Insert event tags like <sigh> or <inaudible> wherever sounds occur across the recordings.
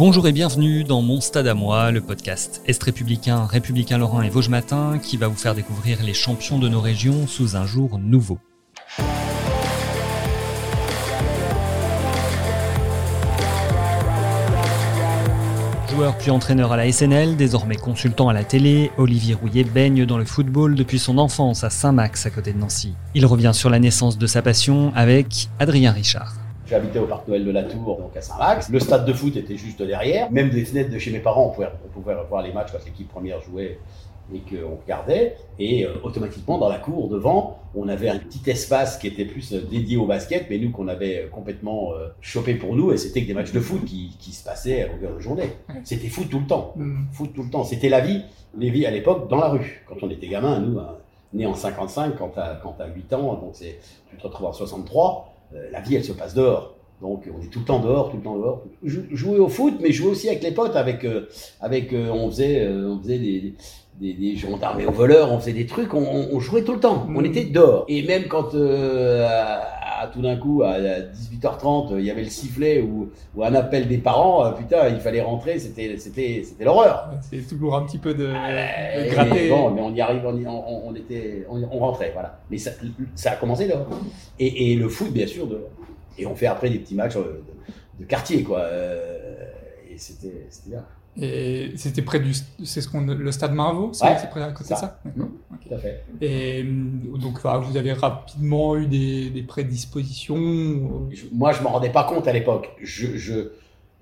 Bonjour et bienvenue dans Mon Stade à moi, le podcast Est républicain, républicain Lorrain et Vosges Matin qui va vous faire découvrir les champions de nos régions sous un jour nouveau. Joueur puis entraîneur à la SNL, désormais consultant à la télé, Olivier Rouillet baigne dans le football depuis son enfance à Saint-Max à côté de Nancy. Il revient sur la naissance de sa passion avec Adrien Richard. J'habitais au Parc Noël de la Tour, donc à Saint-Max. Le stade de foot était juste derrière. Même des fenêtres de chez mes parents, on pouvait, on pouvait voir les matchs quand l'équipe première jouait et qu'on regardait. Et euh, automatiquement, dans la cour, devant, on avait un petit espace qui était plus euh, dédié au basket, mais nous qu'on avait complètement euh, chopé pour nous, et c'était que des matchs de foot qui, qui se passaient à longueur de journée. C'était foot tout le temps. Foot tout le temps. C'était la vie, les vies à l'époque, dans la rue. Quand on était gamin, nous, hein, nés en 55, quand t'as, quand t'as 8 ans, donc tu te retrouves en 63, euh, la vie, elle se passe dehors. Donc on est tout le temps dehors, tout le temps dehors. Jou- Jouer au foot, mais jouer aussi avec les potes, avec, euh, avec euh, on faisait, euh, on faisait des, des, des gendarmes et aux voleurs, on faisait des trucs, on, jouait tout le temps, on était dehors. Et même quand euh, à, à tout d'un coup, à 18h30, il y avait le sifflet ou, ou un appel des parents, euh, putain, il fallait rentrer, c'était, c'était, c'était l'horreur. C'est toujours un petit peu de, de Euh, gratter. mais bon, mais on y arrive, on, y- on, on était, on, on rentrait, voilà. Mais ça, ça a commencé là. Et, et le foot, bien sûr, de, et on fait après des petits matchs euh, de, de quartier, quoi. Euh, et c'était, c'était bien. Et c'était près du, c'est ce qu'on, le stade Marvaux, c'est Ouais, c'est près à côté ça. de ça. Ok. Tout à fait. Et hum, donc vous avez rapidement eu des, des prédispositions. euh, Je- moi, je m'en rendais pas compte à l'époque. Je, je,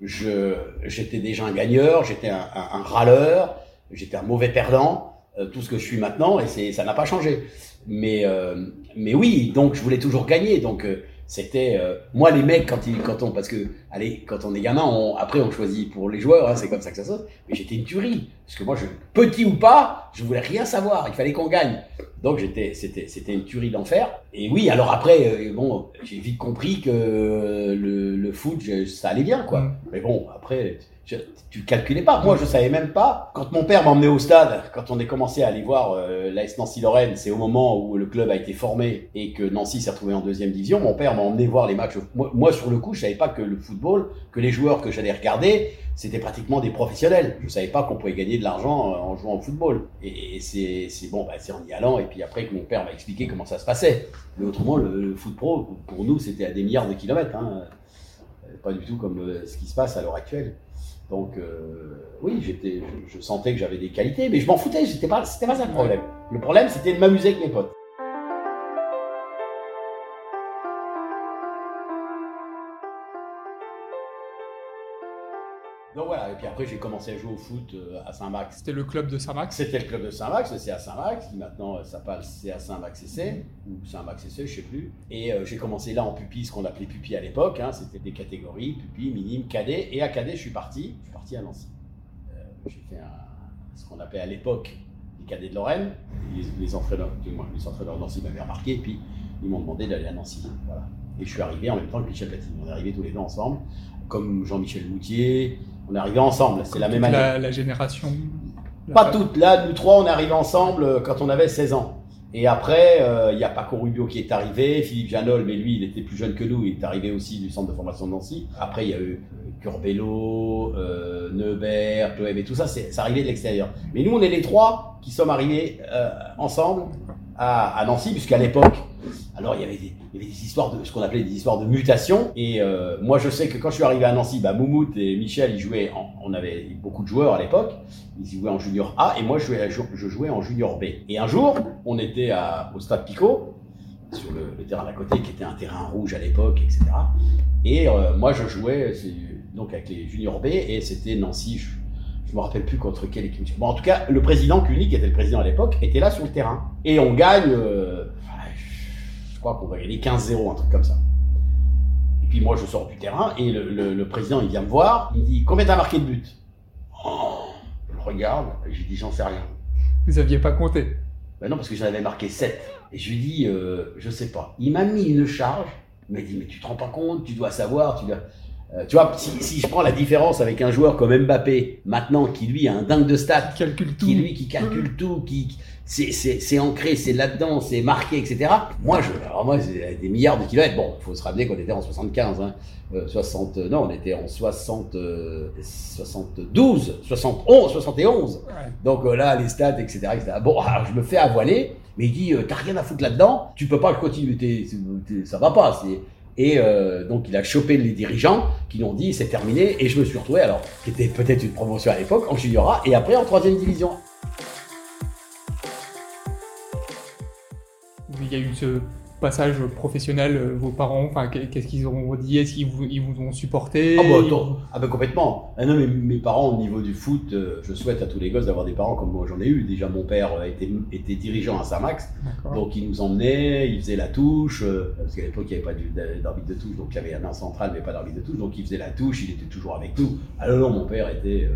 je, j'étais déjà un gagneur, j'étais un, un- un râleur, j'étais un mauvais perdant, euh, tout ce que je suis maintenant, et c'est, ça n'a pas changé. Mais, euh, mais oui, donc je voulais toujours gagner. Donc euh, c'était euh, moi les mecs quand ils, quand on, parce que allez, quand on est gamin, on, après on choisit pour les joueurs, hein, c'est comme ça que ça passe. Mais j'étais une tuerie, parce que moi, je, petit ou pas, je voulais rien savoir. Il fallait qu'on gagne. Donc j'étais, c'était, c'était une tuerie d'enfer. Et oui, alors après, euh, bon, j'ai vite compris que le, le foot, je- ça allait bien, quoi. Mm. Mais bon, après, je- tu calculais pas. Moi, je savais même pas. Quand mon père m'emmenait au stade, quand on est commencé à aller voir euh, l'AS Nancy-Lorraine, c'est au moment où le club a été formé et que Nancy s'est retrouvé en deuxième division. Mon père m'a emmené voir les matchs. Moi, sur le coup, je savais pas que le football, que les joueurs que j'allais regarder, c'était pratiquement des professionnels. Je savais pas qu'on pouvait gagner de l'argent euh, en jouant au football. Et, c'est, bon, bah, c'est en y allant. Et puis après que mon père m'a expliqué comment ça se passait. Mais autrement, le, le foot pro, pour nous, c'était à des milliards de kilomètres. Hein. Euh, Pas du tout comme euh, ce qui se passe à l'heure actuelle. Donc euh, oui, j'étais, je, je sentais que j'avais des qualités, mais je m'en foutais. C'était pas, c'était pas ça le problème. Le problème, c'était de m'amuser avec mes potes. Donc voilà, et puis après j'ai commencé à jouer au foot euh, à Saint-Max. C'était le club de Saint-Max? C'était le club de Saint-Max, c'est à Saint-Max, qui maintenant euh, s'appelle c'est à Saint-Max essai ou Saint-Max essai, je sais plus. Et euh, j'ai commencé là en pupille, ce qu'on appelait pupille à l'époque, hein, c'était des catégories, pupille, minime, cadet, et à cadet je suis parti, je suis parti à Nancy. Euh, j'ai fait un- ce qu'on appelait à l'époque les cadets de Lorraine, les, les entraîneurs, les de Nancy m'avaient remarqué, et puis ils m'ont demandé d'aller à Nancy. Voilà. Et je suis arrivé en même temps que Michel Platini, on est arrivés tous les deux ensemble, comme Jean-Michel Moutier, on est arrivés ensemble, c'est la même année. La, la génération. la- Pas toutes. Là, nous trois, on est arrivés ensemble euh, quand on avait 16 ans. Et après, euh, il y a Paco Rubio qui est arrivé, Philippe Janol, mais lui, il était plus jeune que nous, il est arrivé aussi du centre de formation de Nancy. Après, il y a eu euh, Curbelo, euh, Neubert, et tout ça, c'est c'est arrivé de l'extérieur. Mais nous, on est les trois qui sommes arrivés euh, ensemble à, à Nancy, puisqu'à l'époque, alors il y avait des, histoires de ce qu'on appelait des histoires de mutation. Et euh, moi, je sais que quand je suis arrivé à Nancy, bah, Moumout et Michel, ils jouaient. En, on avait beaucoup de joueurs à l'époque. Ils jouaient en junior A et moi, je jouais, je jouais en junior B. Et un jour, on était à, au stade Picot sur le, terrain d'à côté, qui était un terrain rouge à l'époque, etc. Et euh, moi, je jouais donc avec les juniors B et c'était Nancy. Je, je me rappelle plus contre quelle équipe. Bon, en tout cas, le président Cuny, qui était le président à l'époque, était là sur le terrain. Et on gagne, euh, je qu'on va gagner 15-0, un truc comme ça. Et puis moi, je sors du terrain et le, le- le président, il vient me voir. Il me dit Combien t'as marqué de buts Oh, Je regarde, et j'ai dit J'en sais rien. Vous aviez pas compté. Ben non, parce que j'en avais marqué 7. Et je lui dis, euh, je sais pas. Il m'a mis une charge. Il m'a dit, mais tu te rends pas compte, tu dois savoir, tu dois. Euh, tu vois, si, si je prends la différence avec un joueur comme Mbappé, maintenant, qui lui a un dingue de stats, Calcule tout. qui lui qui calcule tout, qui c'est ancré, c'est là-dedans, c'est marqué, etc. Moi, je, alors moi, des milliards de kilomètres. Bon, il faut se rappeler qu'on était en 75, hein. Euh, 60, non, on était en 60, euh, 72, 71, 71. Ouais. Donc euh, là, les stats, etc., etc. Bon, alors je me fais avoiler, mais il dit, euh, t'as rien à foutre là-dedans, tu peux pas le continuer, ça va pas. c'est- Et euh, donc il a chopé les dirigeants qui lui ont dit, c'est terminé, et je me suis retrouvé, alors, qui était peut-être une promotion à l'époque, en junior A, et après en troisième division. Il y a eu ce passage professionnel, euh, vos parents, qu'est-ce qu'ils ont dit? Est-ce qu'ils vous, ils vous ont supporté? Ah bah attends, ah bah complètement. Ah non mais mes parents au niveau du foot, euh, je souhaite à tous les gosses d'avoir des parents comme moi j'en ai eu. Déjà mon père euh, était, était dirigeant à Saint-Max, donc il nous emmenait, il faisait la touche, parce qu'à l'époque il n'y avait pas d'arbitre de touche, donc il y avait un an central mais pas d'arbitre de touche, donc il faisait la touche, il était toujours avec nous. Ah non, mon père était...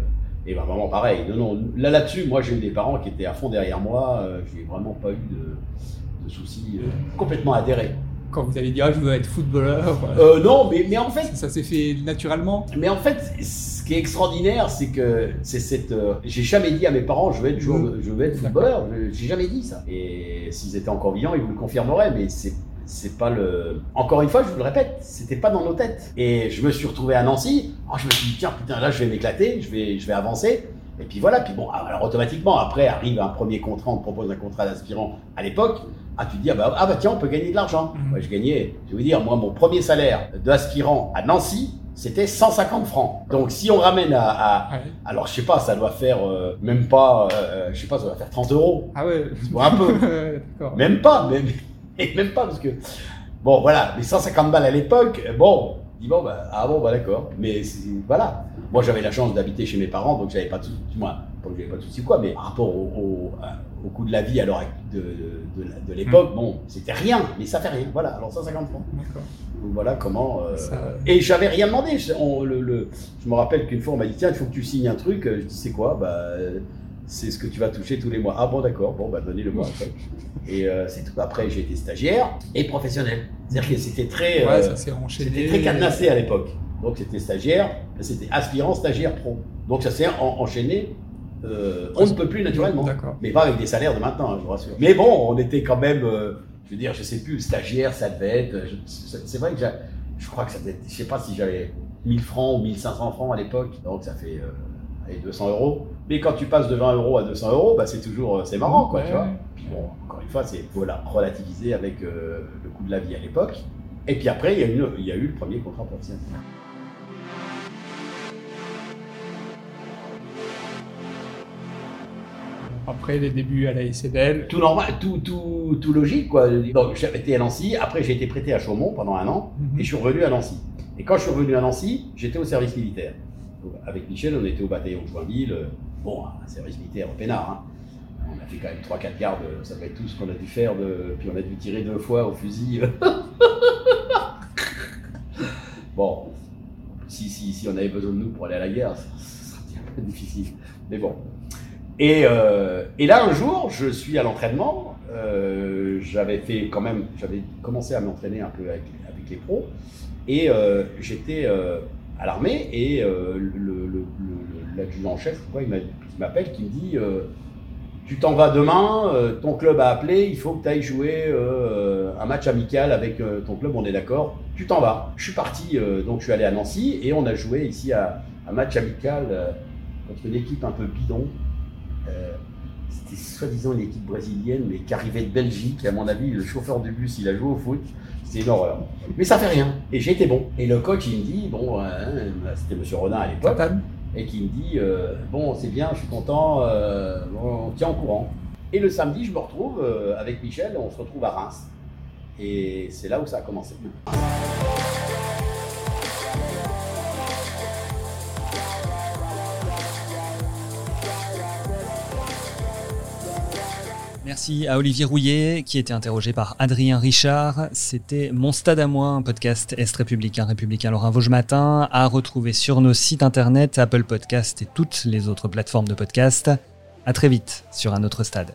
et vraiment pareil. Non, non, là là-dessus, moi j'ai eu des parents qui étaient à fond derrière moi, j'ai vraiment pas eu de, de soucis, euh, complètement adhéré. Quand vous avez dit, ah, je veux être footballeur, Euh, non, mais, mais en fait, ça s'est fait naturellement Mais en fait, ce qui est extraordinaire, c'est que c'est cette. euh, j'ai jamais dit à mes parents, je veux être joueur, je veux être footballeur. J'ai jamais dit ça. Et s'ils étaient encore vivants, ils vous le confirmeraient. Mais c'est c'est pas le. Encore une fois, je vous le répète, c'était pas dans nos têtes. Et je me suis retrouvé à Nancy. Alors je me suis dit tiens putain là je vais m'éclater, je vais je vais avancer. Et puis voilà, puis bon, alors automatiquement, après arrive un premier contrat, on te propose un contrat d'aspirant à l'époque. Ah, tu te dis, ah bah, ah bah tiens, on peut gagner de l'argent. Mhm. Ouais, je gagnais, je vais vous dire, moi, mon premier salaire d'aspirant à Nancy, c'était 150 francs. Donc si on ramène à, à- Ouais. alors je sais pas, ça doit faire euh, même pas, euh, je sais pas, ça doit faire 30 euros. Ah ouais un peu. <laughs> Même pas, même, <laughs> et même pas, parce que, bon, voilà, les 150 balles à l'époque, euh, bon, bon, bah, ah bon, bah d'accord, mais voilà. Moi, j'avais la chance d'habiter chez mes parents, donc j'avais pas de soucis, du moins, pas que j'avais pas de soucis quoi, mais par rapport au, au, coût de la vie à l'heure de, de, l'époque, bon, c'était rien, mais ça fait rien, voilà, alors 150 francs. D'accord. Donc voilà comment. euh, Ça- Et j'avais rien demandé. Je, on- le, le- je me rappelle qu'une fois, on m'a dit tiens, il faut que tu signes un truc. Je dis c'est quoi? Bah, euh, c'est ce que tu vas toucher tous les mois. Ah bon, d'accord. Bon, bah, donnez-le-moi après. Et euh, c'est tout. Après, j'ai été stagiaire et professionnel. C'est-à-dire que c'était très. Ouais, euh, ça s'est enchaîné. c'était très cadenassé à l'époque. Donc c'était stagiaire, c'était aspirant, stagiaire, pro. Donc ça s'est en- enchaîné. euh, on ne peut plus naturellement. D'accord. Mais pas avec des salaires de maintenant, hein, je vous rassure. Mais bon, on était quand même, euh, je veux dire, je sais plus, stagiaire, ça devait être. je- C'est c'est vrai que je crois que ça devait être, je sais pas si j'avais 1000 francs ou 1500 francs à l'époque, donc ça fait euh, allez, 200 euros. Mais quand tu passes de 20 euros à 200 euros, bah, c'est toujours, euh, c'est marrant, quoi, tu vois. Puis bon, encore une fois, c'est voilà, relativisé avec euh, le coût de la vie à l'époque. Et puis après, il y, a eu, il y a eu le premier contrat professionnel. Après les débuts à la SNL. Tout normal, tout, tout, tout logique, quoi. Donc, j'avais été à Nancy, après j'ai été prêté à Chaumont pendant un an, Mhm. et je suis revenu à Nancy. Et quand je suis revenu à Nancy, j'étais au service militaire. Avec Michel, on était au bataillon Joinville, euh, bon, un service militaire au Pénard. hein. On a fait quand même 3-4 gardes, euh, ça va être tout ce qu'on a dû faire, de... puis on a dû tirer deux fois au fusil. <laughs> bon, si, si, si on avait besoin de nous pour aller à la guerre, ça, serait un peu difficile. Mais bon. Et, euh, et là, un jour, je suis à l'entraînement. j'avais fait quand même, j'avais commencé à m'entraîner un peu avec, les pros. Et j'étais à l'armée et euh, le- le- le- quoi, il m'a- il m'appelle, qui me dit euh, Tu t'en vas demain, euh, ton club a appelé, il faut que tu ailles jouer un match amical avec ton club, on est d'accord, tu t'en vas. Je suis parti, donc je suis allé à Nancy et on a joué ici à un match amical contre une équipe un peu bidon. C'était soi-disant une équipe brésilienne, mais qui arrivait de Belgique. Et à mon avis, le chauffeur du bus, il a joué au foot. C'était une horreur. Mais ça fait rien. Et j'ai été bon. Et le coach, il me dit, bon, euh, c'était Monsieur Rodin à l'époque, et qui me dit, euh, bon, c'est bien, je suis content, euh, on tient au courant. Et le samedi, je me retrouve euh, avec Michel, on se retrouve à Reims. Et c'est là où ça a commencé. Merci à Olivier Rouillet qui était interrogé par Adrien Richard. C'était Mon Stade à moi, un podcast Est républicain, républicain Lorrain Vosges Matin, à retrouver sur nos sites internet, Apple Podcast et toutes les autres plateformes de podcast. À très vite sur un autre stade.